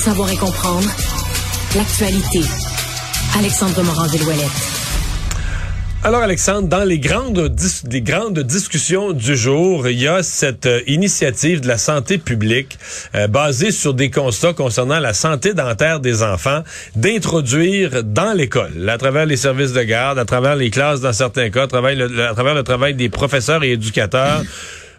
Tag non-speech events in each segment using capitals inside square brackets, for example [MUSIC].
Savoir et comprendre l'actualité. Alexandre Morand-Villouellette. Alors Alexandre, dans les grandes, des grandes discussions du jour, il y a cette euh, initiative de la santé publique euh, basée sur des constats concernant la santé dentaire des enfants, d'introduire dans l'école, à travers les services de garde, à travers les classes dans certains cas, à travers le travail des professeurs et éducateurs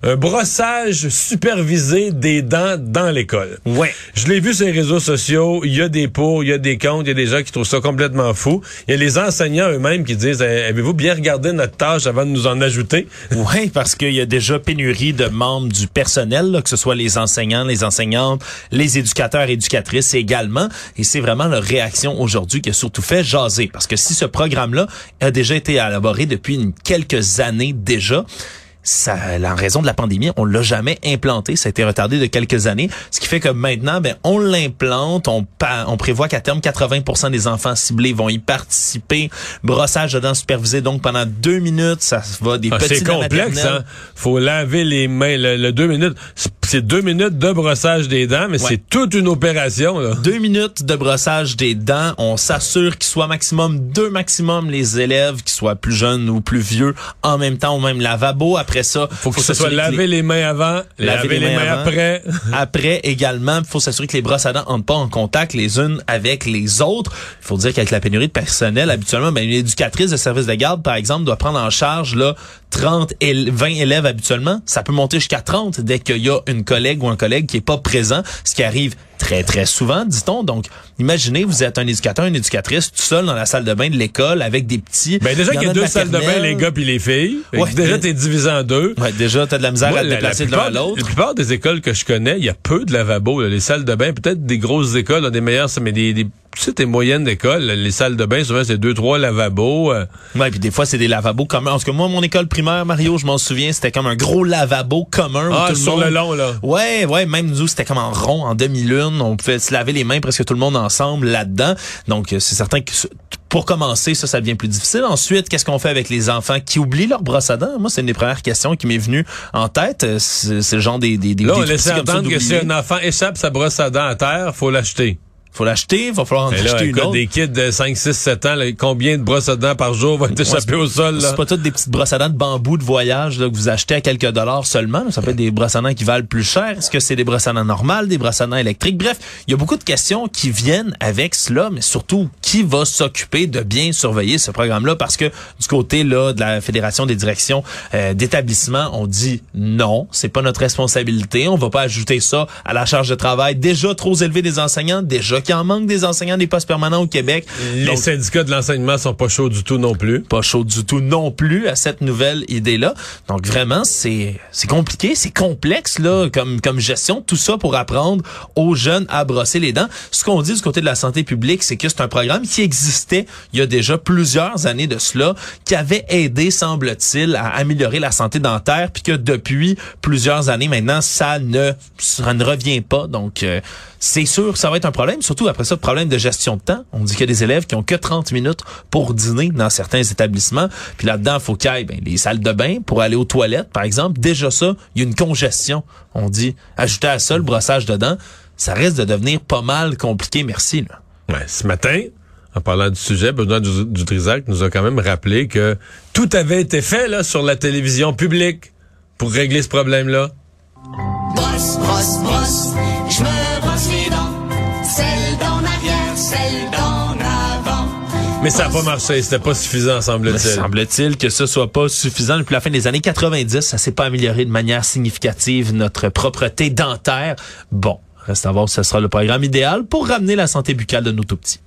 un brossage supervisé des dents dans l'école. Ouais. Je l'ai vu sur les réseaux sociaux, il y a des pots, il y a des comptes, il y a des gens qui trouvent ça complètement fou. Il y a les enseignants eux-mêmes qui disent eh, avez-vous bien regardé notre tâche avant de nous en ajouter? Oui, parce qu'il y a déjà pénurie de membres du personnel, que ce soit les enseignants, les enseignantes, les éducateurs, éducatrices également, et c'est vraiment leur réaction aujourd'hui qui a surtout fait jaser parce que si ce programme-là a déjà été élaboré depuis quelques années déjà, ça, en raison de la pandémie, on l'a jamais implanté. Ça a été retardé de quelques années, ce qui fait que maintenant, ben, on l'implante. On, on prévoit qu'à terme, 80% des enfants ciblés vont y participer. Brossage de dents supervisé, donc pendant deux minutes, ça va des ah, petits C'est complexe, hein? Faut laver les mains. Le, deux minutes, c'est deux minutes de brossage des dents, mais c'est toute une opération. Là. Deux minutes de brossage des dents. On s'assure qu'il soit maximum deux maximum les élèves, qui soient plus jeunes ou plus vieux, en même temps au même lavabo. Après ça, faut que ce soit laver les... mains avant, laver, les, mains, après. [LAUGHS] après également, il faut s'assurer que les brosses à dents n'entrent pas en contact les unes avec les autres. Il faut dire qu'avec la pénurie de personnel, habituellement, ben, une éducatrice de service de garde, par exemple, doit prendre en charge là 30 et 20 élèves habituellement. Ça peut monter jusqu'à 30 dès qu'il y a une collègue ou un collègue qui est pas présent, ce qui arrive très, très souvent, dit-on. Donc, imaginez, vous êtes un éducateur, une éducatrice, tout seul dans la salle de bain de l'école avec des petits. Ben déjà qu'il y a deux salles de bain, les gars puis les filles. Ouais, déjà, t'es divisé en deux. Ouais, déjà, t'as de la misère à te déplacer de l'un à l'autre. La plupart des écoles que je connais, il y a peu de lavabos. Les salles de bain, peut-être des grosses écoles, des meilleures, mais des, des tu sais, tes moyennes d'école, les salles de bain, souvent, c'est deux, trois lavabos. Euh. Ouais, puis des fois, c'est des lavabos communs. En tout cas, moi, mon école primaire, Mario, je m'en souviens, c'était comme un gros lavabo commun. Ah, tout sur le, long, là. Ouais, ouais, même nous, c'était comme en rond, en demi-lune. On pouvait se laver les mains presque tout le monde ensemble là-dedans. Donc, euh, c'est certain que pour commencer, ça, ça devient plus difficile. Ensuite, qu'est-ce qu'on fait avec les enfants qui oublient leur brosse à dents? Moi, c'est une des premières questions qui m'est venue en tête. Euh, c'est le genre des... des, des Là, on laisse entendre que si un enfant échappe sa brosse à dents à terre, faut l'acheter faut l'acheter, il va falloir en acheter une autre. Des kids de 5, 6, 7 ans, combien de brosses à dents par jour vont échapper au sol? C'est pas toutes des petites brosses à dents de bambou de voyage là, que vous achetez à quelques dollars seulement. Ça peut être des brosses à dents qui valent plus cher. Est-ce que c'est des brosses à dents normales, des brosses à dents électriques? Bref, il y a beaucoup de questions qui viennent avec cela, mais surtout, qui va s'occuper de bien surveiller ce programme-là? Parce que du côté là de la Fédération des directions euh, d'établissement, on dit non, c'est pas notre responsabilité. On va pas ajouter ça à la charge de travail déjà trop élevée des enseignants, déjà qui en manque des enseignants des postes permanents au Québec. Les syndicats de l'enseignement sont pas chauds du tout non plus. Pas chauds du tout non plus à cette nouvelle idée-là. Donc vraiment, c'est c'est compliqué, c'est complexe là comme comme gestion tout ça pour apprendre aux jeunes à brosser les dents. Ce qu'on dit du côté de la santé publique, c'est que c'est un programme qui existait il y a déjà plusieurs années de cela, qui avait aidé semble-t-il à améliorer la santé dentaire puis que depuis plusieurs années maintenant, ça ne ça ne revient pas. Donc euh, c'est sûr, ça va être un problème, surtout après ça, problème de gestion de temps. On dit qu'il y a des élèves qui ont que 30 minutes pour dîner dans certains établissements. Puis là-dedans, il faut qu'il y ait ben, les salles de bain pour aller aux toilettes, par exemple. Déjà ça, il y a une congestion. On dit, ajouter à ça le brossage de dents, ça risque de devenir pas mal compliqué. Merci. Là. Ouais, ce matin, en parlant du sujet, Benoît Dutrisac nous a quand même rappelé que tout avait été fait là sur la télévision publique pour régler ce problème-là. Brosse, brosse, brosse, celle d'en avant. Mais ça n'a pas marché, c'était pas suffisant, semble-t-il. Semble-t-il que ce soit pas suffisant depuis la fin des années 90. Ça s'est pas amélioré de manière significative, notre propreté dentaire. Bon, reste à voir si ce sera le programme idéal pour ramener la santé buccale de nos tout petits.